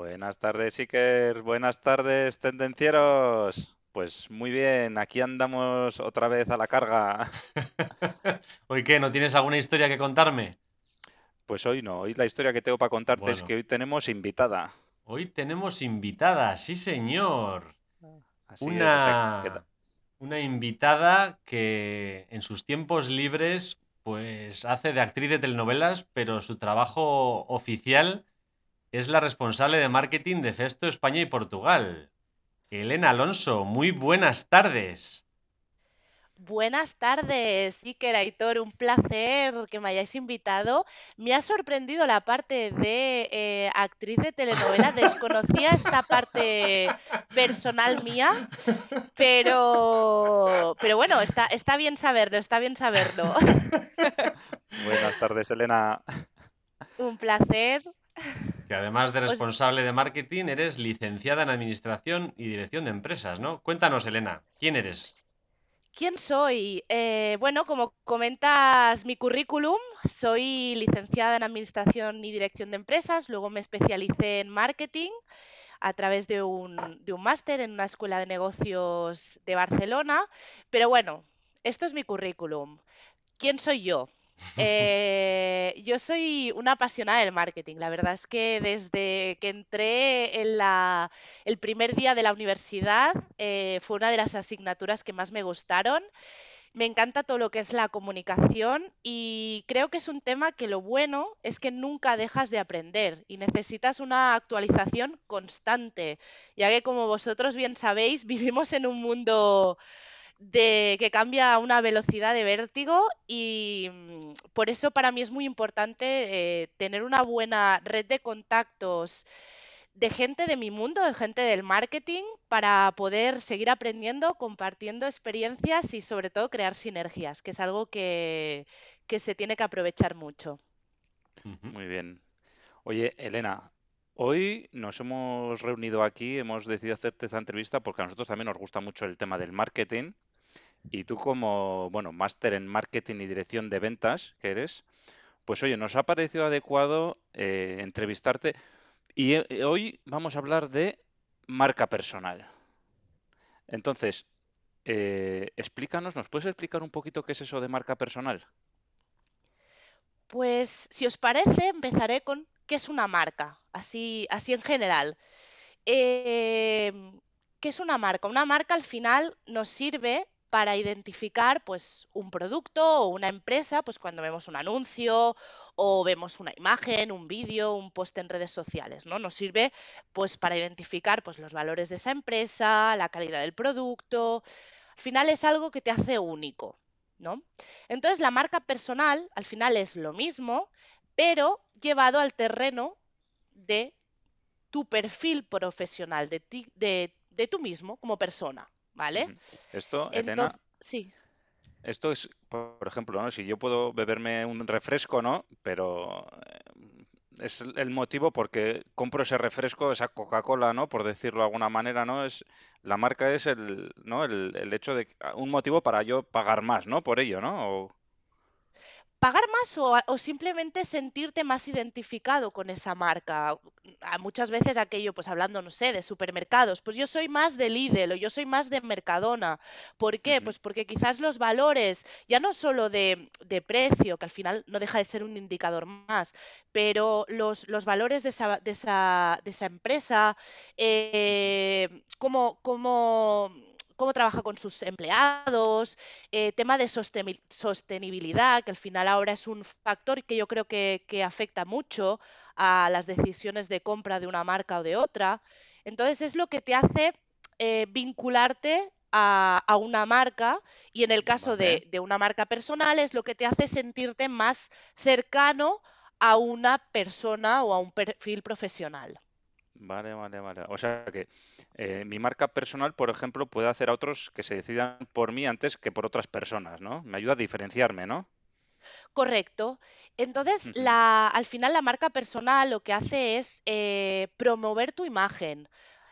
Buenas tardes, Iker. Buenas tardes, tendencieros. Pues muy bien, aquí andamos otra vez a la carga. ¿Hoy qué? ¿No tienes alguna historia que contarme? Pues hoy no, hoy la historia que tengo para contarte es que hoy tenemos invitada. Hoy tenemos invitada, sí señor. Así es, o sea, Una, que- una invitada que en sus tiempos libres pues hace de actriz de telenovelas, pero su trabajo oficial es la responsable de marketing de Festo España y Portugal. Elena Alonso, muy buenas tardes. Buenas tardes, Iker Aitor, un placer que me hayáis invitado. Me ha sorprendido la parte de eh, actriz de telenovela, desconocía esta parte personal mía, pero, pero bueno, está, está bien saberlo, está bien saberlo. Buenas tardes, Elena. Un placer. Que además de Pues- responsable de marketing, eres licenciada en Administración y Dirección de Empresas, ¿no? Cuéntanos, Elena, ¿quién eres? ¿Quién soy? Eh, bueno, como comentas mi currículum, soy licenciada en Administración y Dirección de Empresas, luego me especialicé en marketing a través de un, de un máster en una escuela de negocios de Barcelona, pero bueno, esto es mi currículum. ¿Quién soy yo? Eh, yo soy una apasionada del marketing. La verdad es que desde que entré en la, el primer día de la universidad eh, fue una de las asignaturas que más me gustaron. Me encanta todo lo que es la comunicación y creo que es un tema que lo bueno es que nunca dejas de aprender y necesitas una actualización constante, ya que como vosotros bien sabéis, vivimos en un mundo de que cambia a una velocidad de vértigo y mm, por eso para mí es muy importante eh, tener una buena red de contactos de gente de mi mundo, de gente del marketing, para poder seguir aprendiendo, compartiendo experiencias y sobre todo crear sinergias, que es algo que, que se tiene que aprovechar mucho. Muy bien. Oye, Elena, hoy nos hemos reunido aquí, hemos decidido hacerte esta entrevista porque a nosotros también nos gusta mucho el tema del marketing y tú como, bueno, máster en marketing y dirección de ventas que eres, pues oye, nos ha parecido adecuado eh, entrevistarte y eh, hoy vamos a hablar de marca personal. Entonces, eh, explícanos, ¿nos puedes explicar un poquito qué es eso de marca personal? Pues si os parece, empezaré con qué es una marca, así, así en general. Em, ¿qué es una marca? Una marca al final nos sirve para identificar pues un producto o una empresa, pues cuando vemos un anuncio o vemos una imagen, un vídeo, un post en redes sociales, ¿no? Nos sirve pues para identificar pues los valores de esa empresa, la calidad del producto. Al final es algo que te hace único, ¿no? Entonces la marca personal al final es lo mismo, pero llevado al terreno de tu perfil profesional, de ti, de, de tú mismo como persona, ¿vale? Esto, Elena, sí, esto es, por ejemplo, ¿no? Si yo puedo beberme un refresco, ¿no? Pero eh, es el el motivo porque compro ese refresco, esa Coca-Cola, ¿no? Por decirlo de alguna manera, ¿no? Es, la marca es el, ¿no? El, el hecho de, un motivo para yo pagar más, ¿no? Por ello, ¿no? O- pagar más o, simplemente sentirte más identificado con esa marca. Muchas veces aquello, pues hablando, no sé, de supermercados, pues yo soy más de Lidl o yo soy más de Mercadona. ¿Por qué? Pues porque quizás los valores, ya no solo de, de precio, que al final no deja de ser un indicador más, pero los, los valores de esa, de esa, de esa empresa, eh, cómo, cómo, cómo trabaja con sus empleados, eh, tema de sosteni- sostenibilidad, que al final ahora es un factor que yo creo que, que afecta mucho a las decisiones de compra de una marca o de otra. Entonces es lo que te hace eh, vincularte a, a una marca y en el caso de una marca personal es lo que te hace sentirte más cercano a una persona o a un perfil profesional. Vale, vale, vale. O sea que eh, mi marca personal, por ejemplo, puede hacer a otros que se decidan por mí antes que por otras personas, ¿no? Me ayuda a diferenciarme, ¿no? Correcto. Entonces, la, al final la marca personal lo que hace es eh, promover tu imagen.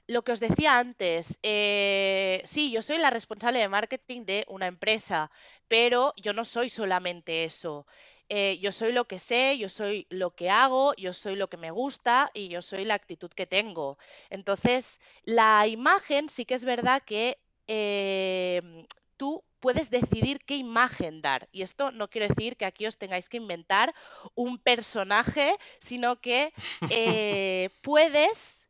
Lo que os decía antes, eh, sí, yo soy la responsable de marketing de una empresa, pero yo no soy solamente eso. Eh, yo soy lo que sé, yo soy lo que hago, yo soy lo que me gusta y yo soy la actitud que tengo. Entonces, la imagen sí que es verdad que em, tú puedes decidir qué imagen dar. Y esto no quiere decir que aquí os tengáis que inventar un personaje, sino que eh, puedes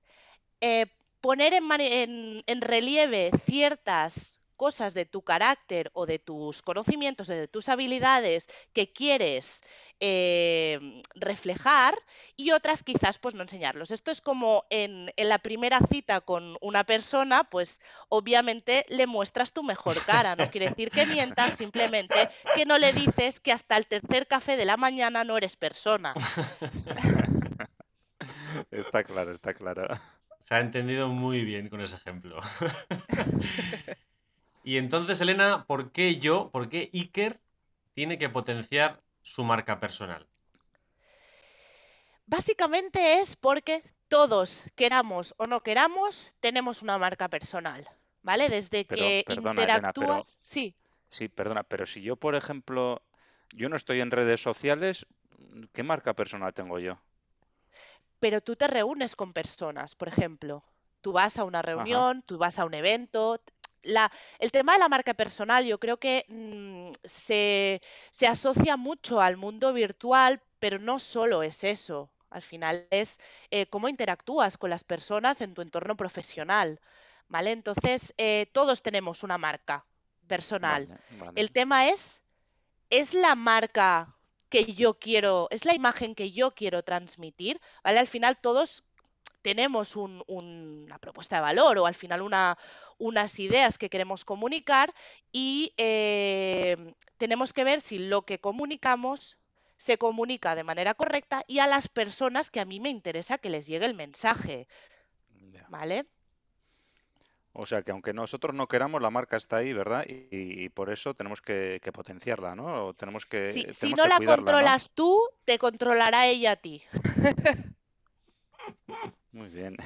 eh, poner en, mani- en- en relieve ciertas cosas de tu carácter o de tus conocimientos, de tus habilidades que quieres eh, reflejar y otras quizás pues no enseñarlos. Esto es como en, en la primera cita con una persona, pues obviamente le muestras tu mejor cara, no quiere decir que mientas, simplemente que no le dices que hasta el tercer café de la mañana no eres persona. Está claro, está claro. Se ha entendido muy bien con ese ejemplo. y entonces, Elena, ¿por qué yo, por qué Iker tiene que potenciar su marca personal? Básicamente es porque todos, queramos o no queramos, tenemos una marca personal, ¿vale? Desde Pero, que perdona, Elena, pero interactúas, sí, sí, perdona, pero si yo, por ejemplo, yo no estoy en redes sociales, ¿qué marca personal tengo yo? pero tú te reúnes con personas, por ejemplo, tú vas a una Ajá. reunión, tú vas a un evento. La, el tema de la marca personal yo creo que mm, se, se asocia mucho al mundo virtual, pero no solo es eso. Al final es eh, cómo interactúas con las personas en tu entorno profesional, ¿vale? Entonces, eh, todos tenemos una marca personal. Vale, vale. El tema es es la marca que yo quiero, es la imagen que yo quiero transmitir, ¿vale? Al final todos tenemos un- un- una propuesta de valor o al final una- unas ideas que queremos comunicar y eh, tenemos que ver si lo que comunicamos se comunica de manera correcta y a las personas que a mí me interesa que les llegue el mensaje. ¿vale? O sea que aunque nosotros no queramos, la marca está ahí, ¿verdad? Y, y por eso tenemos que, que potenciarla, ¿no? O tenemos Si, que, si tenemos no que la cuidarla, ¿no? controlas tú, te controlará ella a ti. Muy bien.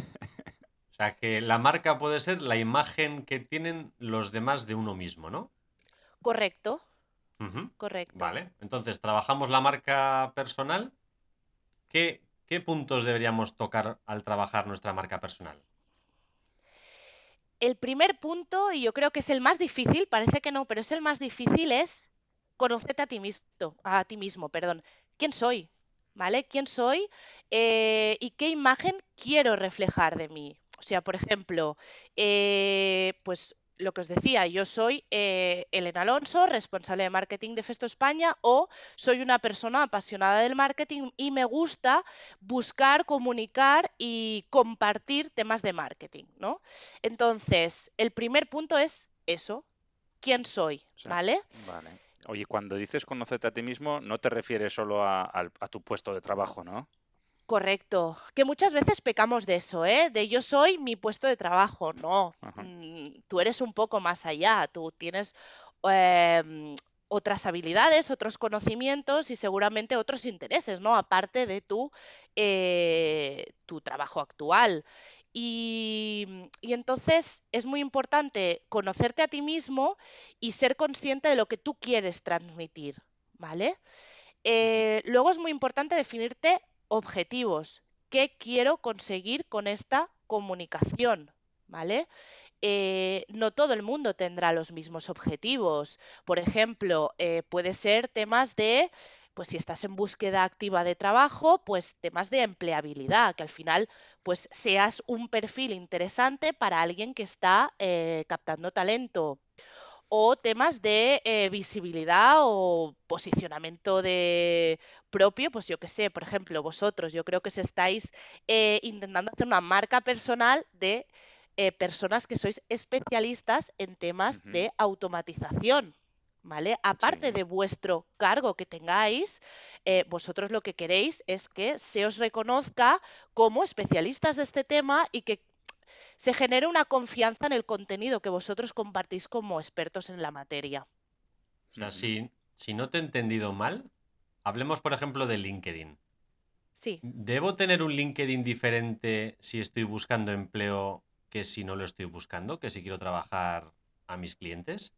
O sea, que la marca puede ser la imagen que tienen los demás de uno mismo, ¿no? Correcto, correcto. Vale. Entonces, trabajamos la marca personal. ¿Qué, qué puntos deberíamos tocar al trabajar nuestra marca personal? El primer punto, y yo creo que es el más difícil, parece que no, pero es el más difícil, es conocerte a ti mismo, a ti mismo, perdón. ¿Quién soy? ¿Vale? ¿Quién soy? Eh, ¿y qué imagen quiero reflejar de mí? O sea, por ejemplo, eh, pues lo que os decía, yo soy eh, Elena Alonso, responsable de marketing de Festo España, o soy una persona apasionada del marketing y me gusta buscar, comunicar y compartir temas de marketing, ¿no? Entonces, el primer punto es eso, ¿quién soy? O sea, ¿Vale? vale. Oye, cuando dices conocerte a ti mismo, no te refieres solo a, tu puesto de trabajo, ¿no? Correcto. Que muchas veces pecamos de eso, ¿eh? De yo soy mi puesto de trabajo. No, Ajá. mm, tú eres un poco más allá. Tú tienes em, otras habilidades, otros conocimientos y seguramente otros intereses, ¿no? Aparte de tu, eh, tu trabajo actual. Y, y entonces es muy importante conocerte a ti mismo y ser consciente de lo que tú quieres transmitir, ¿vale? Eh, luego es muy importante definirte objetivos. ¿Qué quiero conseguir con esta comunicación? ¿Vale? Eh, no todo el mundo tendrá los mismos objetivos. Por ejemplo, eh, puede ser temas de, pues si estás en búsqueda activa de trabajo, pues temas de empleabilidad, que al final pues seas un perfil interesante para alguien que está eh, captando talento o temas de eh, visibilidad o posicionamiento de propio, pues yo que sé, por ejemplo, vosotros, yo creo que se estáis eh, intentando hacer una marca personal de eh, personas que sois especialistas en temas de automatización. ¿Vale? Aparte Sí. de vuestro cargo que tengáis, eh, vosotros lo que queréis es que se os reconozca como especialistas de este tema y que se genere una confianza en el contenido que vosotros compartís como expertos en la materia. O sea, si, si no te he entendido mal, hablemos, por ejemplo, de LinkedIn. Sí, ¿Debo tener un LinkedIn diferente si estoy buscando empleo que si no lo estoy buscando? Que si quiero trabajar a mis clientes.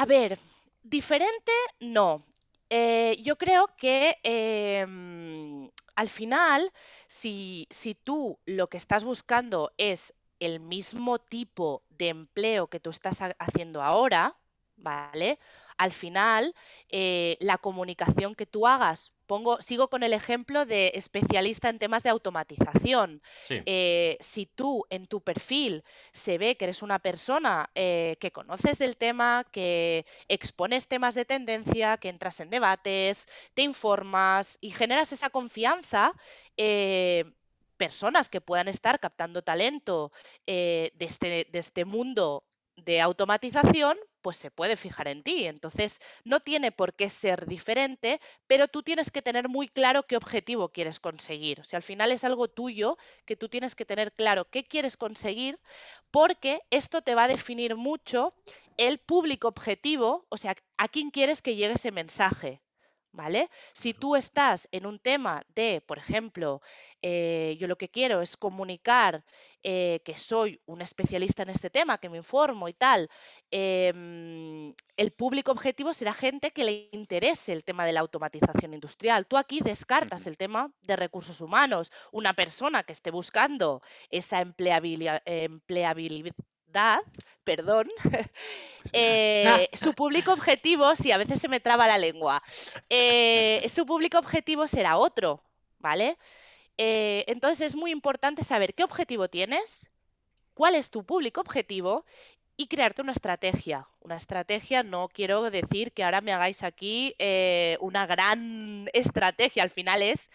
A ver, diferente no. Eh, yo creo que em, al final, si, si tú lo que estás buscando es el mismo tipo de empleo que tú estás ha- haciendo ahora, ¿vale? Al final, eh, la comunicación que tú hagas, pongo, sigo con el ejemplo de especialista en temas de automatización. Sí, Eh, si tú en tu perfil se ve que eres una persona eh, que conoces del tema, que expones temas de tendencia, que entras en debates, te informas y generas esa confianza, personas que puedan estar captando talento eh, de, este, de este mundo de automatización, pues se puede fijar en ti. Entonces, no tiene por qué ser diferente, pero tú tienes que tener muy claro qué objetivo quieres conseguir. O sea, al final es algo tuyo que tú tienes que tener claro qué quieres conseguir, porque esto te va a definir mucho el público objetivo, o sea, a quién quieres que llegue ese mensaje. ¿Vale? Si tú estás en un tema de, por ejemplo, eh, yo lo que quiero es comunicar eh, que soy un especialista en este tema, que me informo y tal, em, el público objetivo será gente que le interese el tema de la automatización industrial. Tú aquí descartas el tema de recursos humanos. Una persona que esté buscando esa empleabilidad, empleabilidad perdón, eh, su público objetivo, sí, a veces se me traba la lengua, eh, su público objetivo será otro, ¿vale? Eh, entonces es muy importante saber qué objetivo tienes, cuál es tu público objetivo y crearte una estrategia. Una estrategia, no quiero decir que ahora me hagáis aquí una gran estrategia, al final es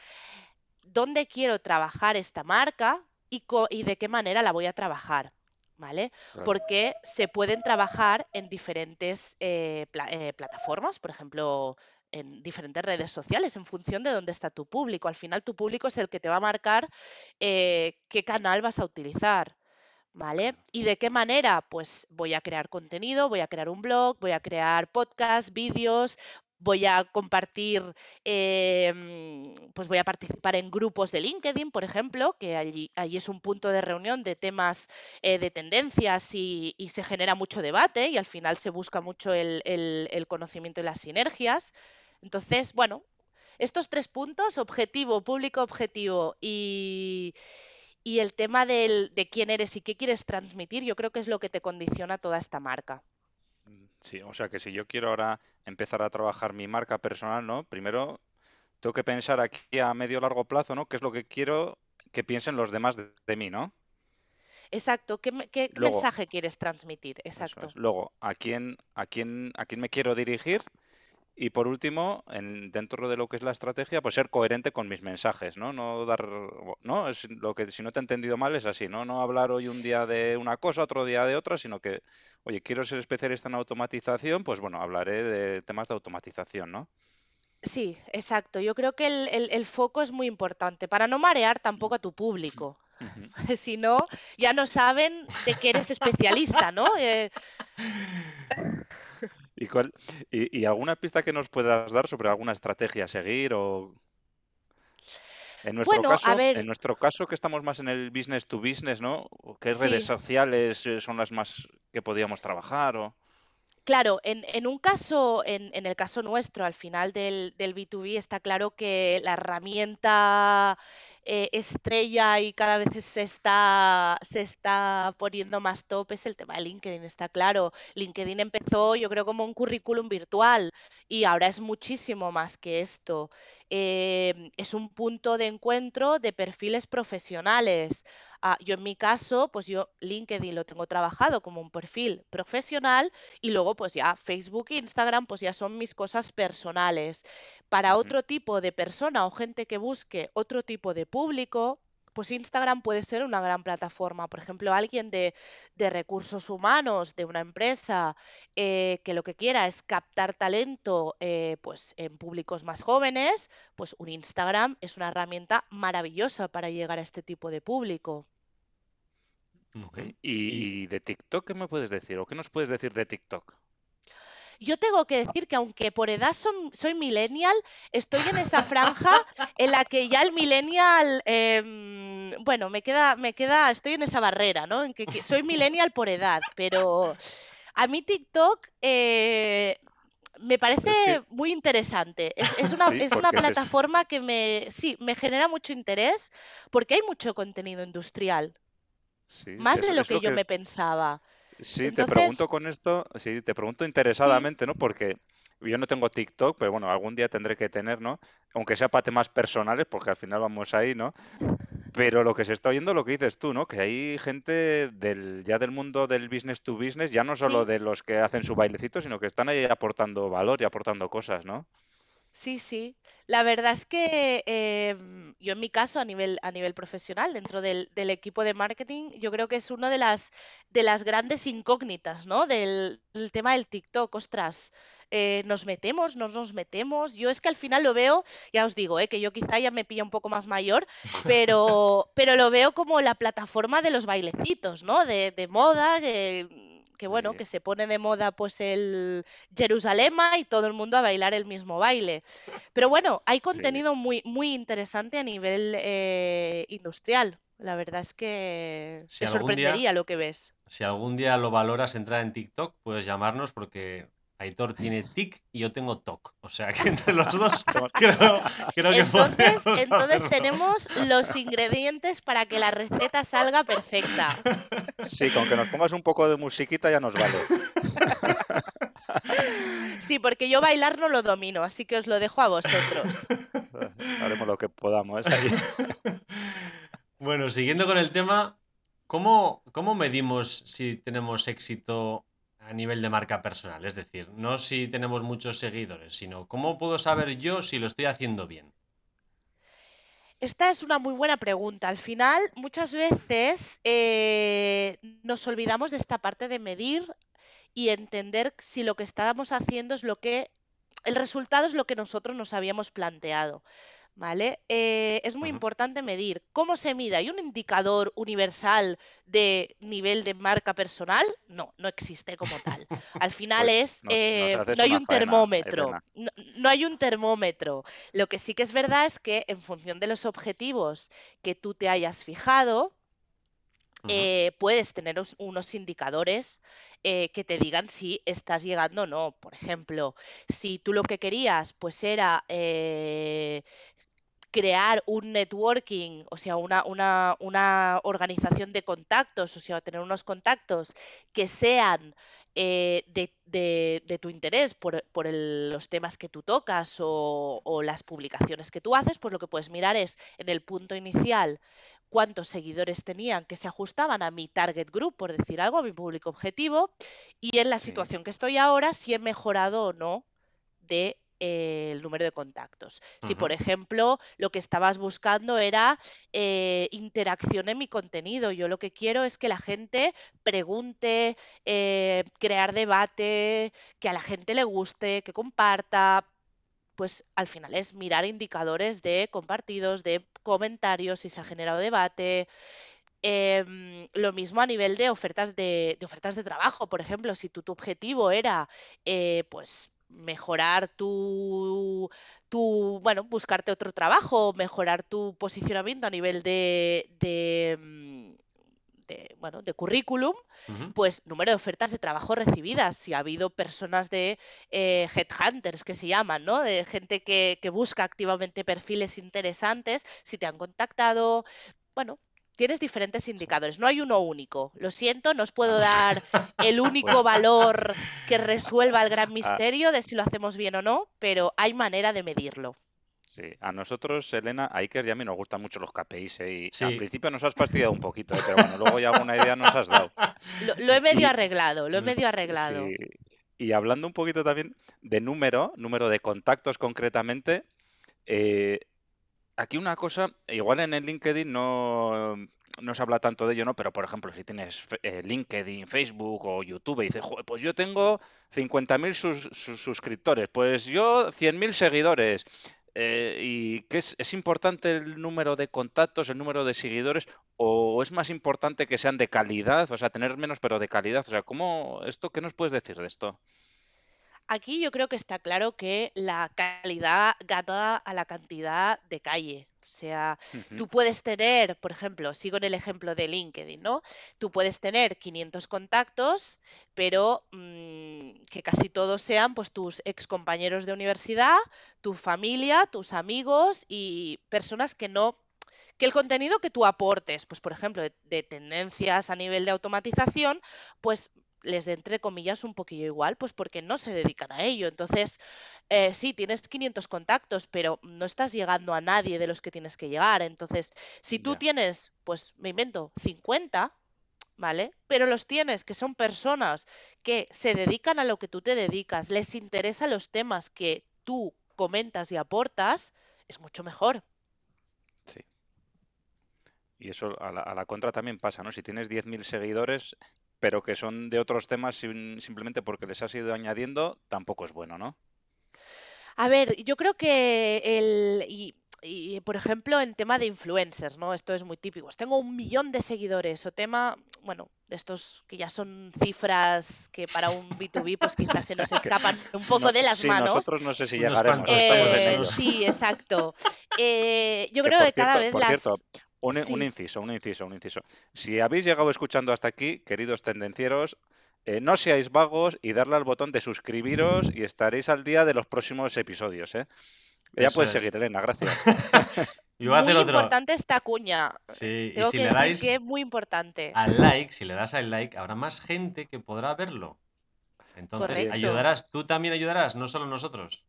dónde quiero trabajar esta marca y, y de qué manera la voy a trabajar. ¿Vale? Claro. Porque se pueden trabajar en diferentes eh, pla- eh, plataformas, por ejemplo, en diferentes redes sociales, en función de dónde está tu público. Al final, tu público es el que te va a marcar eh, qué canal vas a utilizar. ¿Vale? ¿Y de qué manera? Pues voy a crear contenido, voy a crear un blog, voy a crear podcasts, vídeos, voy a compartir, mm, pues voy a participar en grupos de LinkedIn, por ejemplo, que allí, allí es un punto de reunión de temas eh, de tendencias y, y se genera mucho debate y al final se busca mucho el, el- el conocimiento y las sinergias. Entonces, bueno, estos tres puntos, objetivo, público objetivo y, y el tema del, de quién eres y qué quieres transmitir, yo creo que es lo que te condiciona toda esta marca. Sí, o sea que si yo quiero ahora empezar a trabajar mi marca personal, ¿no? Primero tengo que pensar aquí a medio largo plazo, ¿no? ¿Qué es lo que quiero que piensen los demás de, de mí, ¿no? Exacto, ¿qué, qué Luego, mensaje quieres transmitir? Exacto. es. Luego, ¿a quién, a quién, a quién me quiero dirigir? Y por último, en- dentro de lo que es la estrategia, pues ser coherente con mis mensajes, ¿no? No dar, no, es lo que si no te he entendido mal es así, ¿no? No hablar hoy un día de una cosa, otro día de otra, sino que, oye, quiero ser especialista en automatización, pues bueno, hablaré de temas de automatización, ¿no? Sí, exacto. Yo creo que el, el- el foco es muy importante para no marear tampoco a tu público. Si no, ya no saben de qué eres especialista, ¿no? Eh, ¿Y, cuál, y, y alguna pista que nos puedas dar sobre alguna estrategia a seguir o en nuestro bueno, a caso, en nuestro caso que estamos más en el business to business, ¿no? ¿Qué redes sí. sociales eh, son las más que podíamos trabajar o Claro, en, en un caso, en, el caso nuestro, al final del, del B2B, está claro que la herramienta eh, estrella y cada vez se está, se está poniendo más top es el tema de LinkedIn, está claro. LinkedIn empezó, yo creo, como un currículum virtual y ahora es muchísimo más que esto. Eh, es un punto de encuentro de perfiles profesionales. Ah, yo en mi caso, pues yo LinkedIn lo tengo trabajado como un perfil profesional y luego pues ya Facebook e Instagram pues ya son mis cosas personales. Para otro tipo de persona o gente que busque otro tipo de público, pues Instagram puede ser una gran plataforma. Por ejemplo, alguien de, recursos humanos de una empresa eh, que lo que quiera es captar talento eh, pues en públicos más jóvenes, pues un Instagram es una herramienta maravillosa para llegar a este tipo de público. ¿Y, ¿Y de TikTok qué me puedes decir? ¿O qué nos puedes decir de TikTok? Yo tengo que decir que aunque por edad soy millennial, estoy en esa franja en la que ya el millennial, em, bueno, me queda, me queda, estoy en esa barrera, ¿no? En que, soy millennial por edad, pero a mí TikTok eh, me parece muy interesante. Es, una, es una plataforma que me, sí, me genera mucho interés porque hay mucho contenido industrial. Más de lo que yo me pensaba. Sí, te pregunto con esto, sí, te pregunto interesadamente, ¿no? Porque yo no tengo TikTok, pero bueno, algún día tendré que tener, ¿no? Aunque sea para temas personales, porque al final vamos ahí, ¿no? Pero lo que se está oyendo, lo que dices tú, ¿no? Que hay gente del, ya del mundo del business to business, ya no solo de los que hacen su bailecito, sino que están ahí aportando valor y aportando cosas, ¿no? Sí, sí. La verdad es que em, yo en mi caso, a nivel, a nivel profesional, dentro del, equipo de marketing, yo creo que es una de las, de las grandes incógnitas, ¿no? Del, tema del TikTok. Ostras, eh, nos metemos, no nos metemos. Yo es que al final lo veo, ya os digo, eh, que yo quizá ya me pilla un poco más mayor, pero, pero lo veo como la plataforma de los bailecitos, ¿no? De, de moda, que bueno, que se pone de moda pues el Jerusalema y todo el mundo a bailar el mismo baile. Pero bueno, hay contenido muy, muy interesante a nivel eh, industrial. La verdad es que te sorprendería lo que ves. Si algún día lo valoras entrar en TikTok, puedes llamarnos porque Aitor tiene tic y yo tengo toc. O sea que entre los dos creo, que entonces, entonces tenemos los ingredientes para que la receta salga perfecta. Sí, con que nos pongas un poco de musiquita ya nos vale. Sí, porque yo bailar no lo domino, así que os lo dejo a vosotros. Haremos lo que podamos. ¿eh? Bueno, siguiendo con el tema, ¿cómo, ¿cómo medimos si tenemos éxito nivel de marca personal? Es decir, no si tenemos muchos seguidores, sino cómo puedo saber yo si lo estoy haciendo bien. Esta es una muy buena pregunta. Al final, muchas veces eh, nos olvidamos de esta parte de medir y entender si lo que estábamos haciendo es lo que, el resultado es lo que nosotros nos habíamos planteado. ¿Vale? Eh, es muy importante medir. ¿Cómo se mide? ¿Hay un indicador universal de nivel de marca personal? No, no existe como tal. Al final pues es, eh, no hay un termómetro, no, hay un termómetro. Lo que sí que es verdad es que en función de los objetivos que tú te hayas fijado, eh, puedes tener unos indicadores que te digan si estás llegando o no. Por ejemplo, si tú lo que querías pues era crear un networking, o sea, una, una, organización de contactos, o sea, tener unos contactos que sean eh, de, tu interés por, los temas que tú tocas o, las publicaciones que tú haces, pues lo que puedes mirar es en el punto inicial cuántos seguidores tenían que se ajustaban a mi target group, por decir algo, a mi público objetivo, y en la situación que estoy ahora, si he mejorado o no de el número de contactos. Si, por ejemplo, lo que estabas buscando era eh, interacción en mi contenido, yo lo que quiero es que la gente pregunte, eh, crear debate, que a la gente le guste, que comparta, pues al final es mirar indicadores de compartidos, de comentarios, si se ha generado debate. Em, lo mismo a nivel de ofertas de, ofertas de trabajo, por ejemplo, si tu, tu objetivo era eh, pues mejorar tu, tu, bueno, buscarte otro trabajo, mejorar tu posicionamiento a nivel de, de, mm, bueno, de currículum, pues número de ofertas de trabajo recibidas. Si ha habido personas de eh, headhunters que se llaman, ¿no? De gente que, que busca activamente perfiles interesantes, si te han contactado, bueno, tienes diferentes indicadores, no hay uno único. Lo siento, no os puedo dar el único valor que resuelva el gran ah. misterio de si lo hacemos bien o no, pero hay manera de medirlo. Sí, a nosotros, Elena, a Iker y a mí nos gustan mucho los KPIs, ¿eh? y al principio nos has fastidiado un poquito, ¿eh? pero bueno, luego ya alguna idea nos has dado. Lo, he medio arreglado, lo he medio arreglado. Y hablando un poquito también de número, número de contactos concretamente, eh, aquí una cosa, igual en el LinkedIn no, no se habla tanto de ello, ¿no? Pero por ejemplo, si tienes eh, LinkedIn, Facebook o YouTube y dices, "Joder, pues yo tengo 50.000 sus- sus- suscriptores, pues yo 100.000 seguidores. eh, ¿y qué es, es importante el número de contactos, el número de seguidores o es más importante que sean de calidad? O sea, tener menos pero de calidad. O sea, ¿cómo esto qué nos puedes decir de esto? Aquí yo creo que está claro que la calidad gana a la cantidad de calle. O sea, tú puedes tener, por ejemplo, sigo en el ejemplo de LinkedIn, ¿no? Tú puedes tener 500 contactos, pero mm, que casi todos sean pues tus ex compañeros de universidad, tu familia, tus amigos y personas que no que el contenido que tú aportes, pues por ejemplo, de, de tendencias a nivel de automatización, pues les dé entre comillas un poquillo igual, pues porque no se dedican a ello. Entonces, eh, sí, tienes 500 contactos, pero no estás llegando a nadie de los que tienes que llegar. Entonces, si tú tienes, pues me invento, 50, ¿vale? Pero los tienes que son personas que se dedican a lo que tú te dedicas, les interesan los temas que tú comentas y aportas, es mucho mejor. sí. Y eso a la, a la contra también pasa, ¿no? Si tienes 10.000 seguidores, pero que son de otros temas simplemente porque les has ido añadiendo, tampoco es bueno, ¿no? A ver, yo creo que el, y, y, por ejemplo, en tema de influencers, ¿no? Esto es muy típico. Tengo un millón de seguidores o tema, bueno, de estos que ya son cifras que para un B2B pues quizás se nos escapan un poco no, de las sí, manos. nosotros no sé si llegaremos, Eh, sí, exacto. Eh, yo Que creo que cada vez por las... un Sí. inciso, un inciso, un inciso. Si habéis llegado escuchando hasta aquí, queridos tendencieros, eh, no seáis vagos y darle al botón de suscribiros y estaréis al día de los próximos episodios, ¿eh? Ya Eso puedes es. seguir, Elena, gracias. Y voy a hacer Muy otro. importante esta cuña. Sí, y si que le decir dais que es muy importante. al like, si le das al like, habrá más gente que podrá verlo. Entonces. Correcto. ayudarás, tú también ayudarás, no solo nosotros.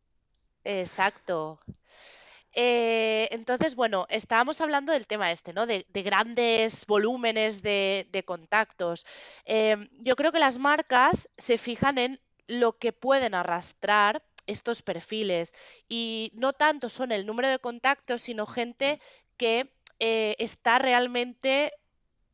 Exacto. Eh, entonces, bueno, estábamos hablando del tema este, ¿no? De, de grandes volúmenes de, de contactos. Em, yo creo que las marcas se fijan en lo que pueden arrastrar estos perfiles y no tanto son el número de contactos, sino gente que eh, está realmente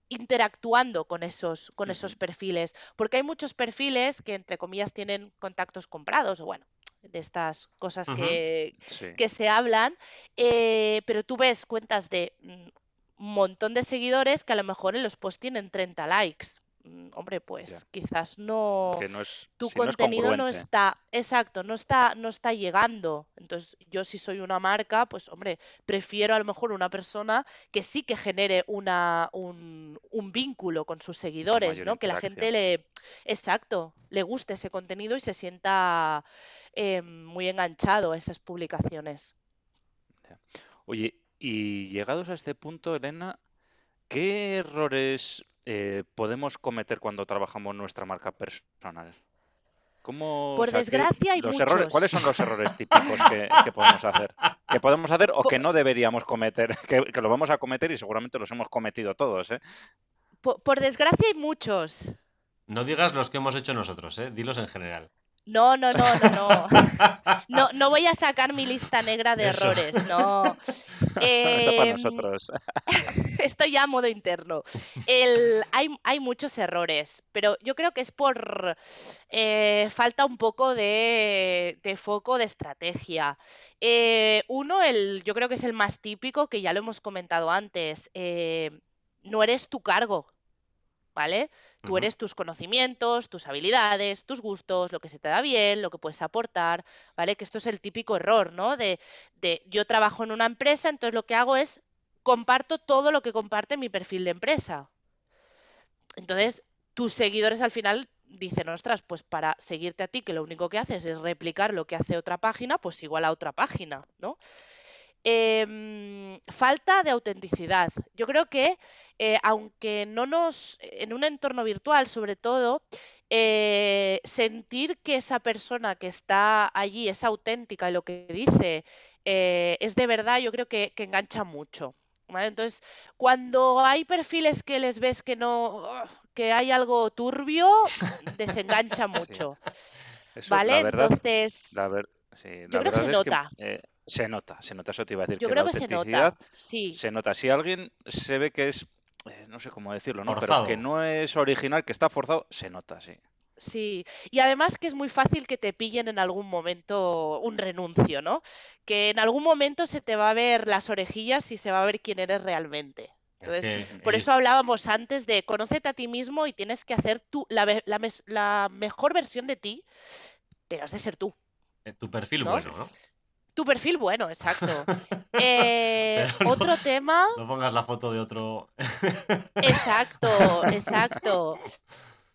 interactuando con esos, con esos perfiles, porque hay muchos perfiles que, entre comillas, tienen contactos comprados, o bueno, de estas cosas que, Sí, que se hablan, eh, pero tú ves cuentas de mm, un montón de seguidores que a lo mejor en los posts tienen 30 likes. Mm, Hombre, pues quizás no, Que no es, tu si no es contenido no congruente. está, exacto, no está, no está llegando. Entonces, yo si soy una marca, pues hombre, prefiero a lo mejor una persona que sí que genere una, un, un vínculo con sus seguidores, ¿no? Que la gente le, exacto, le guste ese contenido y se sienta eh, muy enganchado a esas publicaciones. Oye, y llegados a este punto, Elena, ¿qué errores eh, podemos cometer cuando trabajamos nuestra marca personal? ¿Cómo, o Por sea, desgracia hay los errores, ¿cuáles muchos. son los errores típicos que, que podemos hacer? Que podemos hacer o que no deberíamos cometer, que, que lo vamos a cometer y seguramente los hemos cometido todos, ¿eh? po- por desgracia hay muchos. No digas los que hemos hecho nosotros, ¿eh? dilos en general. No, no, no, no, no. No, no voy a sacar mi lista negra de Eso. errores, no. Eso para Em, nosotros. esto ya a modo interno. El, hay, hay muchos errores, pero yo creo que es por eh, falta un poco de, de foco de estrategia. Eh, uno, el, yo creo que es el más típico, que ya lo hemos comentado antes. eh, no eres tu cargo, ¿vale? Tú eres tus conocimientos, tus habilidades, tus gustos, lo que se te da bien, lo que puedes aportar, ¿vale? Que esto es el típico error, ¿no? De, de yo trabajo en una empresa, entonces lo que hago es comparto todo lo que comparte mi perfil de empresa. Entonces, tus seguidores al final dicen, ostras, pues para seguirte a ti, que lo único que haces es replicar lo que hace otra página, pues igual a otra página, ¿no? Em, falta de autenticidad. Yo creo que, eh, aunque no nos, en un entorno virtual sobre todo, eh, sentir que esa persona que está allí es auténtica y lo que dice eh, es de verdad, yo creo que, que engancha mucho. ¿vale? Entonces, cuando hay perfiles que les ves que no, que hay algo turbio, desengancha Sí. mucho. Eso, ¿Vale? la verdad, Entonces, la ver, sí, yo creo que se que nota. Se nota, se nota, eso te iba a decir. Yo que creo la que se autenticidad nota, sí, se nota. Si alguien se ve que es, eh, no sé cómo decirlo, ¿no? Pero que no es original, que está forzado, se nota, sí. sí. Y además que es muy fácil que te pillen en algún momento un renuncio, ¿no? Que en algún momento se te va a ver las orejillas y se va a ver quién eres realmente. Es Entonces, por eso hablábamos antes de conócete a ti mismo y tienes que hacer tú la, la mejor versión de ti, pero has de ser tú, eh, tu perfil ¿no? bueno, ¿no? Tu perfil bueno, exacto. Eh, no- otro tema, No pongas la foto de otro. exacto, exacto.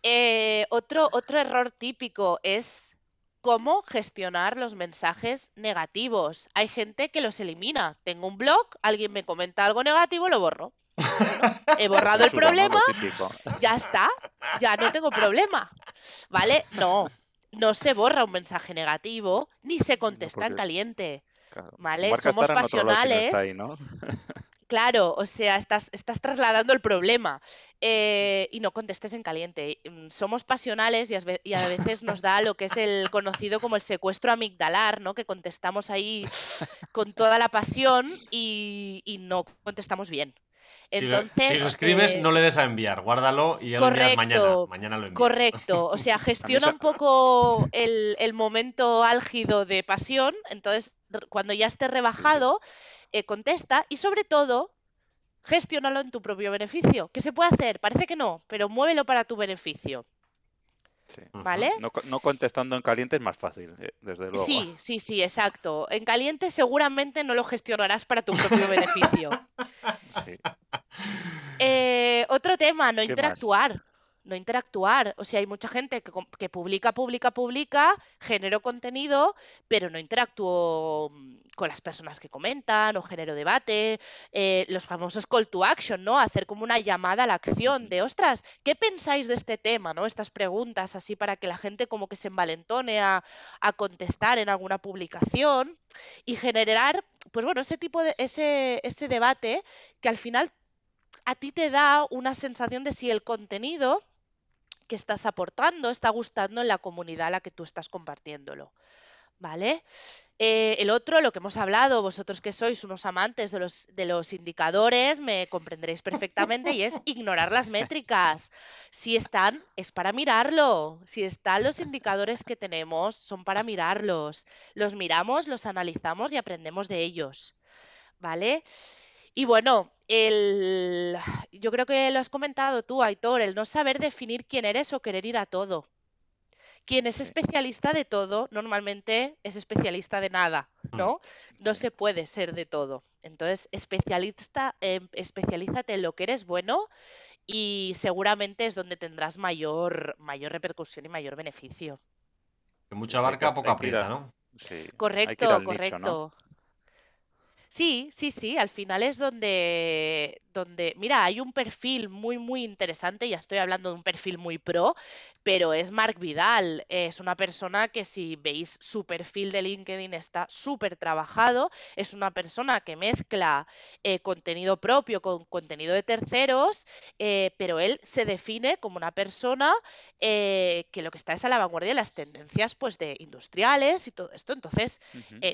Eh, otro, otro error típico es cómo gestionar los mensajes negativos. Hay gente que los elimina. Tengo un blog, alguien me comenta algo negativo, lo borro. Bueno, he borrado el problema, ya está, ya no tengo problema. ¿Vale? No, no se borra un mensaje negativo ni se contesta en porque- caliente. Claro. ¿Vale? Somos pasionales. ahí, ¿no? Claro, o sea, estás, estás trasladando el problema eh, y no contestes en caliente. Mm, Somos pasionales y, a veces nos da lo que es el conocido como el secuestro amigdalar, ¿no? Que contestamos ahí con toda la pasión y, y no contestamos bien. Si lo, Entonces, si lo escribes, eh, no le des a enviar. Guárdalo y ya lo envías mañana. correcto, Mañana lo envías. Correcto, o sea, gestiona un poco el, el momento álgido de pasión, entonces cuando ya esté rebajado, eh, contesta y sobre todo, gestiónalo en tu propio beneficio. ¿Qué se puede hacer? Parece que no, pero muévelo para tu beneficio, Sí. ¿vale? No, no contestando en caliente es más fácil, eh, desde luego. Sí, sí, sí, exacto. En caliente seguramente no lo gestionarás para tu propio beneficio. Sí. Eh, otro tema, no interactuar. No interactuar. O sea, hay mucha gente que, que publica, publica, publica, genero contenido, pero no interactúo mm, con las personas que comentan o genero debate. Eh, los famosos call to action, ¿no? Hacer como una llamada a la acción de, ostras, ¿qué pensáis de este tema, ¿no? Estas preguntas así para que la gente como que se envalentone a, a contestar en alguna publicación y generar, pues bueno, ese tipo de, ese, ese debate que al final a ti te da una sensación de si el contenido que estás aportando está gustando en la comunidad a la que tú estás compartiéndolo. ¿Vale? Eh, el otro, lo que hemos hablado, vosotros que sois unos amantes de los, de los indicadores, me comprenderéis perfectamente, y es ignorar las métricas. Si están, es para mirarlo. Si están los indicadores que tenemos, son para mirarlos. Los miramos, los analizamos y aprendemos de ellos. ¿Vale? Y bueno, el... yo creo que lo has comentado tú, Aitor, el no saber definir quién eres o querer ir a todo. Quien es especialista de todo, normalmente es especialista de nada, Mm. ¿no? No se puede ser de todo. Entonces, especialista, em, especialízate en lo que eres bueno y seguramente es donde tendrás mayor, mayor repercusión y mayor beneficio. Mucha barca, que- poco hay que ir a- aprieta, ¿no? Sí, Correcto, nicho, ¿no? Sí, sí, sí, al final es donde, donde, mira, hay un perfil muy, muy interesante, ya estoy hablando de un perfil muy pro, pero es Marc Vidal, es una persona que si veis su perfil de LinkedIn está súper trabajado, es una persona que mezcla eh, contenido propio con contenido de terceros, eh, pero él se define como una persona eh, que lo que está es a la vanguardia de las tendencias pues de industriales y todo esto, entonces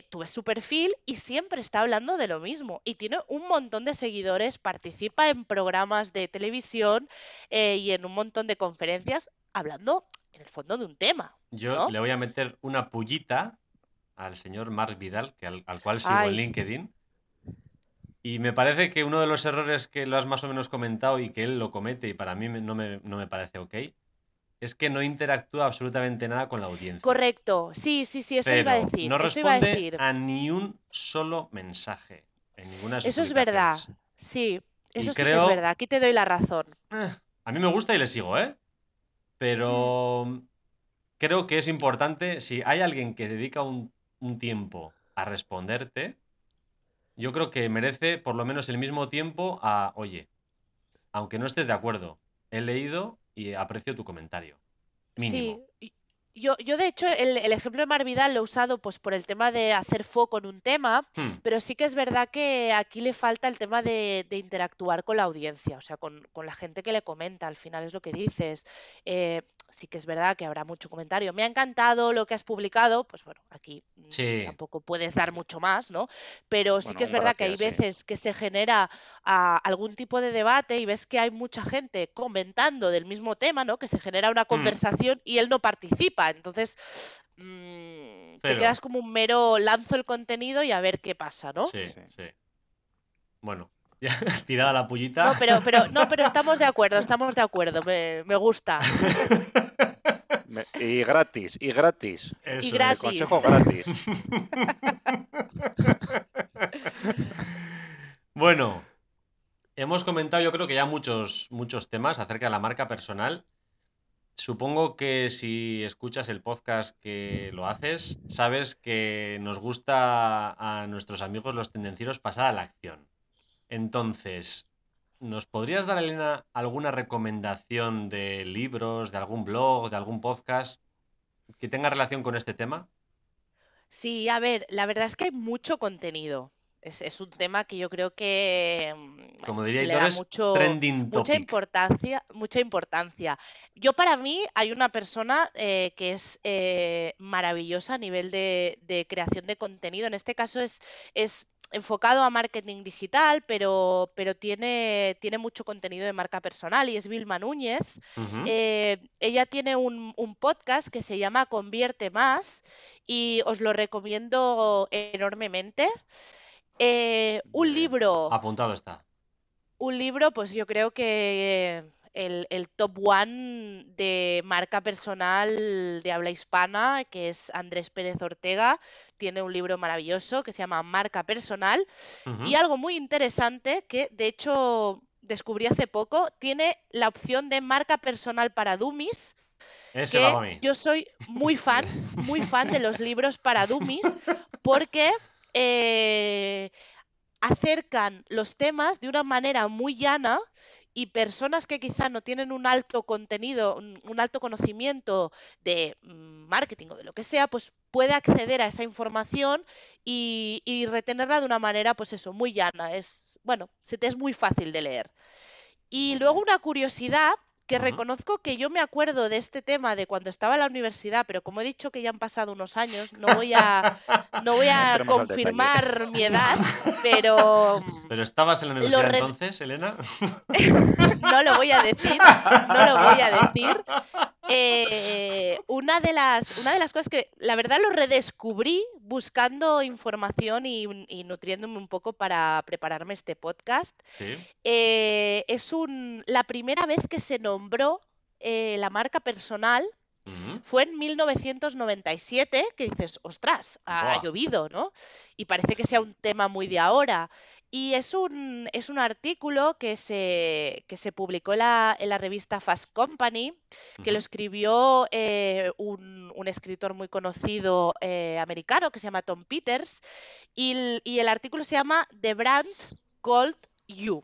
tú ves su perfil y siempre está hablando de lo mismo. Y tiene un montón de seguidores, participa en programas de televisión eh, y en un montón de conferencias hablando en el fondo de un tema. Yo ¿no? le voy a meter una pullita al señor Marc Vidal, que al, al cual sigo Ay. en LinkedIn. Y me parece que uno de los errores que lo has más o menos comentado y que él lo comete y para mí no me, no me parece ok, es que no interactúa absolutamente nada con la audiencia. Correcto, sí, sí, sí, eso iba a decir. no eso iba a responde decir. a ni un solo mensaje en ninguna de sus Eso es verdad. publicaciones. Y eso sí que es creo- verdad. Aquí te doy la razón. Eh, A mí me gusta y le sigo, ¿eh? Pero creo que es importante, si hay alguien que dedica un, un tiempo a responderte, yo creo que merece por lo menos el mismo tiempo a, oye, aunque no estés de acuerdo, he leído y aprecio tu comentario. Mínimo. Sí, Yo, yo de hecho, el, el ejemplo de Mar Vidal lo he usado pues por el tema de hacer foco en un tema, Hmm, pero sí que es verdad que aquí le falta el tema de, de interactuar con la audiencia, o sea, con, con la gente que le comenta, al final es lo que dices. Eh, sí que es verdad que habrá mucho comentario. Me ha encantado lo que has publicado, pues bueno, aquí mm, Sí, tampoco puedes dar mucho más, ¿no? Pero sí que es verdad que hay sí. veces que se genera ah, algún tipo de debate y ves que hay mucha gente comentando del mismo tema, ¿no? Que se genera una hmm, conversación y él no participa. Entonces, mm, te quedas como un mero lanzo el contenido y a ver qué pasa, ¿no? Sí, Sí. sí. Bueno, ya tirada la pullita. No, pero, pero, no, pero estamos de acuerdo, estamos de acuerdo. Me, me gusta. Me- y gratis, y gratis. Y Eso es. El gratis. consejo gratis. Bueno, hemos comentado yo creo que ya muchos, muchos temas acerca de la marca personal. Supongo que si escuchas el podcast que lo haces, sabes que nos gusta a nuestros amigos los tendencieros pasar a la acción. Entonces, ¿nos podrías dar, Elena, alguna recomendación de libros, de algún blog, de algún podcast que tenga relación con este tema? Sí, a ver, la verdad es que hay mucho contenido. Es, es un tema que yo creo que, mm, bueno, Como que diría se le da mucho, mucha importancia, mucha importancia. Yo para mí hay una persona eh, que es eh, maravillosa a nivel de, de creación de contenido. En este caso es, es enfocado a marketing digital, pero, pero tiene, tiene mucho contenido de marca personal y es Vilma Núñez. Eh, ella tiene un, un podcast que se llama Convierte Más y os lo recomiendo enormemente. Eh, un libro, Apuntado está. un libro, pues yo creo que el, el top one de marca personal de habla hispana, que es Andrés Pérez Ortega, tiene un libro maravilloso que se llama Marca Personal. Y algo muy interesante que de hecho descubrí hace poco, tiene la opción de marca personal para dummies, Ese va que para mí. yo soy muy fan, muy fan de los libros para dummies, porque eh, acercan los temas de una manera muy llana y personas que quizá no tienen un alto contenido, un, un alto conocimiento de mm, marketing o de lo que sea, pues puede acceder a esa información y, y retenerla de una manera, pues eso, muy llana. Es, bueno, se te es muy fácil de leer. Y luego una curiosidad que Ujú. reconozco que yo me acuerdo de este tema de cuando estaba en la universidad, pero como he dicho que ya han pasado unos años, no voy a, no voy No a detalle. confirmar mi edad, pero mm, ¿Pero estabas en la universidad re- entonces, Elena? no lo voy a decir, no lo voy a decir. Eh, una de las, una de las cosas que la verdad lo redescubrí buscando información y, y nutriéndome un poco para prepararme este podcast Sí. eh, es un, la primera vez que se nombró eh, la marca personal Ujú. fue en 1997, que dices, ostras, ha llovido, ¿no? Y parece que sea un tema muy de ahora. Y es un, es un artículo que se, que se publicó en la, en la revista Fast Company, que lo escribió eh, un, un escritor muy conocido eh, americano que se llama Tom Peters, y el, y el artículo se llama The Brand Called You,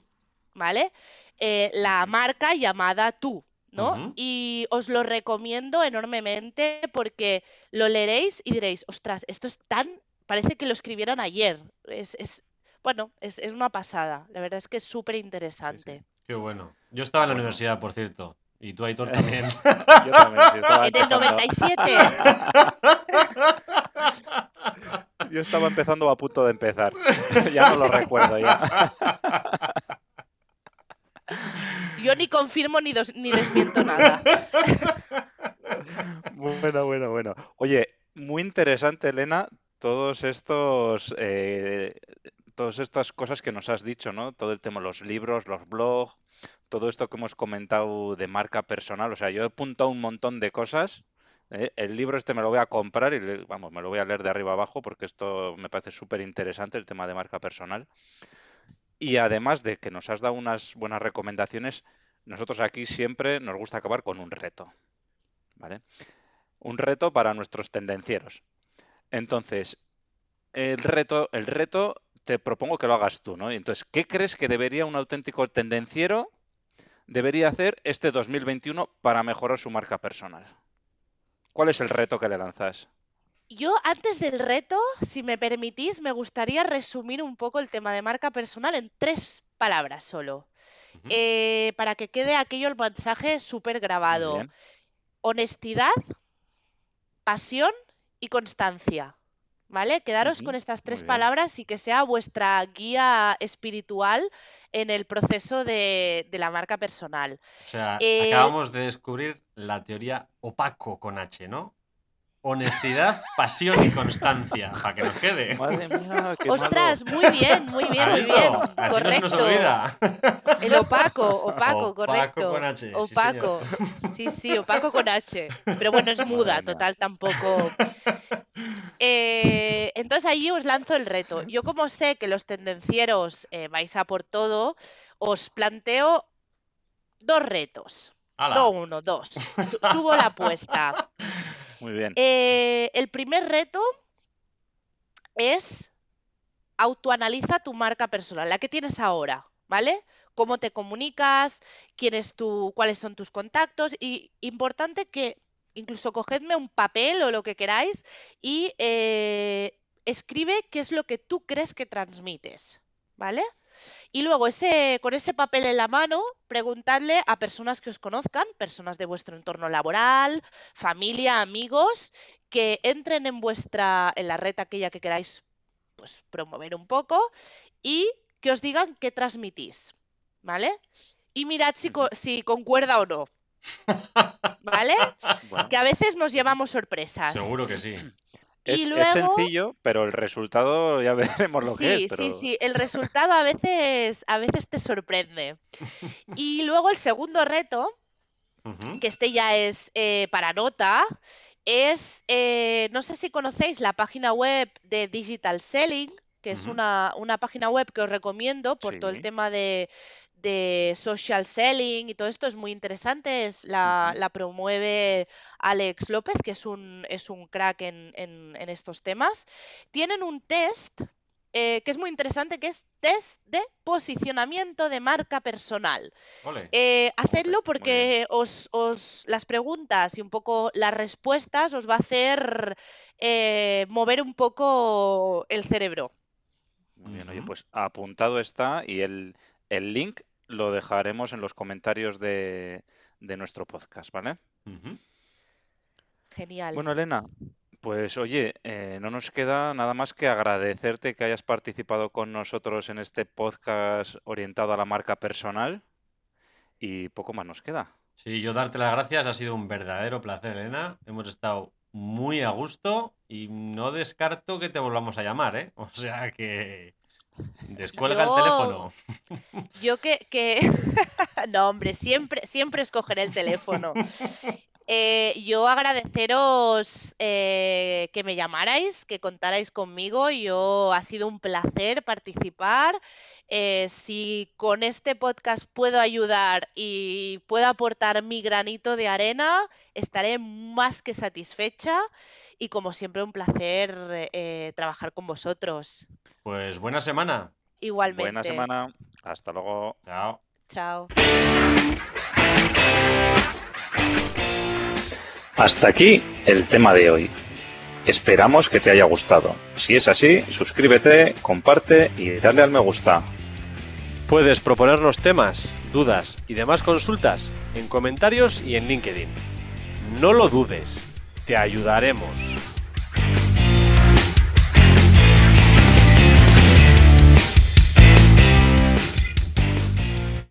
¿vale? Eh, la marca llamada tú, ¿no? Ujú. Y os lo recomiendo enormemente porque lo leeréis y diréis, ostras, esto es tan, parece que lo escribieron ayer. Es, es- bueno, es, es una pasada. La verdad es que es súper Sí, sí. interesante. Qué bueno. Yo estaba en la universidad, por cierto. Y tú, Aitor, también. Yo también, sí, estaba En el empezando. 97. Yo estaba empezando a punto de empezar. Ya no lo recuerdo ya. Yo ni confirmo ni, dos- ni desmiento nada. Bueno, bueno, bueno. Oye, muy interesante, Elena, todos estos, eh, todas estas cosas que nos has dicho, ¿no? Todo el tema de los libros, los blogs, todo esto que hemos comentado de marca personal. O sea, yo he apuntado un montón de cosas. ¿eh? El libro este me lo voy a comprar y, vamos, me lo voy a leer de arriba abajo porque esto me parece súper interesante, el tema de marca personal. Y además de que nos has dado unas buenas recomendaciones, nosotros aquí siempre nos gusta acabar con un reto, ¿vale? Un reto para nuestros tendencieros. Entonces, el reto, el reto te propongo que lo hagas tú, ¿no? Entonces, ¿qué crees que debería un auténtico tendenciero debería hacer este 2021 para mejorar su marca personal? ¿Cuál es el reto que le lanzas? Yo antes del reto, si me permitís, me gustaría resumir un poco el tema de marca personal en tres palabras solo, eh, para que quede aquello el mensaje súper grabado. Honestidad, pasión y constancia. ¿Vale? Quedaros con estas tres palabras y que sea vuestra guía espiritual en el proceso de, de la marca personal. O sea, Eh, acabamos de descubrir la teoría opaco con H, ¿no? Honestidad, pasión y constancia, para que nos quede. Madre mía, qué Ostras, muy bien, muy bien, ¿Has muy visto? bien. Así no se nos Correcto. olvida. El opaco, opaco, Opaco correcto. con H, sí, Opaco. Sí, sí, opaco con H. Pero bueno, es muda, Madre mía. total, tampoco. Eh, entonces ahí os lanzo el reto. Yo como sé que los tendencieros eh, vais a por todo, os planteo dos retos. ¡Hala! No uno, dos. Su- subo la apuesta. Muy bien. Eh, el primer reto es autoanaliza tu marca personal, la que tienes ahora, ¿vale? Cómo te comunicas, quién es tu, cuáles son tus contactos y importante que incluso cogedme un papel o lo que queráis y eh, escribe qué es lo que tú crees que transmites, ¿vale? Y luego ese, con ese papel en la mano, preguntadle a personas que os conozcan, personas de vuestro entorno laboral, familia, amigos, que entren en vuestra, en la red aquella que queráis pues promover un poco y que os digan qué transmitís, ¿vale? Y mirad si, co- si concuerda o no, ¿vale? Bueno, Que a veces nos llevamos sorpresas. Seguro que sí. Es, sencillo, pero el resultado ya veremos lo que es. Pero... sí, sí. El resultado a veces, a veces te sorprende. Y luego el segundo reto, que este ya es eh, para nota, es, eh, no sé si conocéis la página web de Digital Selling, que es una, una página web que os recomiendo por todo el tema de, de social selling y todo esto, es muy interesante, es la, promueve Alex López, que es un, es un crack en, en- en estos temas. Tienen un test eh, que es muy interesante, que es test de posicionamiento de marca personal. Eh, hacedlo porque os, os- las preguntas y un poco las respuestas os va a hacer eh, mover un poco el cerebro. Muy bien, oye, pues apuntado está y el, el link lo dejaremos en los comentarios de, de nuestro podcast, ¿vale? Genial. Bueno, Elena, pues oye, eh, no nos queda nada más que agradecerte que hayas participado con nosotros en este podcast orientado a la marca personal y poco más nos queda. Sí, yo darte las gracias, ha sido un verdadero placer, Elena. Hemos estado muy a gusto y no descarto que te volvamos a llamar, ¿eh? O sea que descuelga el teléfono. Yo que, que... no, hombre, siempre, siempre escogeré el teléfono. Eh, yo agradeceros eh, que me llamarais, que contarais conmigo. Yo ha sido un placer participar. Eh, si con este podcast puedo ayudar y puedo aportar mi granito de arena, estaré más que satisfecha. Y como siempre, un placer eh, trabajar con vosotros. Pues buena semana. Igualmente. Buena semana, hasta luego. Chao. Chao. Hasta aquí el tema de hoy. Esperamos que te haya gustado. Si es así, suscríbete, comparte y dale al me gusta. Puedes proponernos temas, dudas y demás consultas en comentarios y en LinkedIn. No lo dudes, te ayudaremos.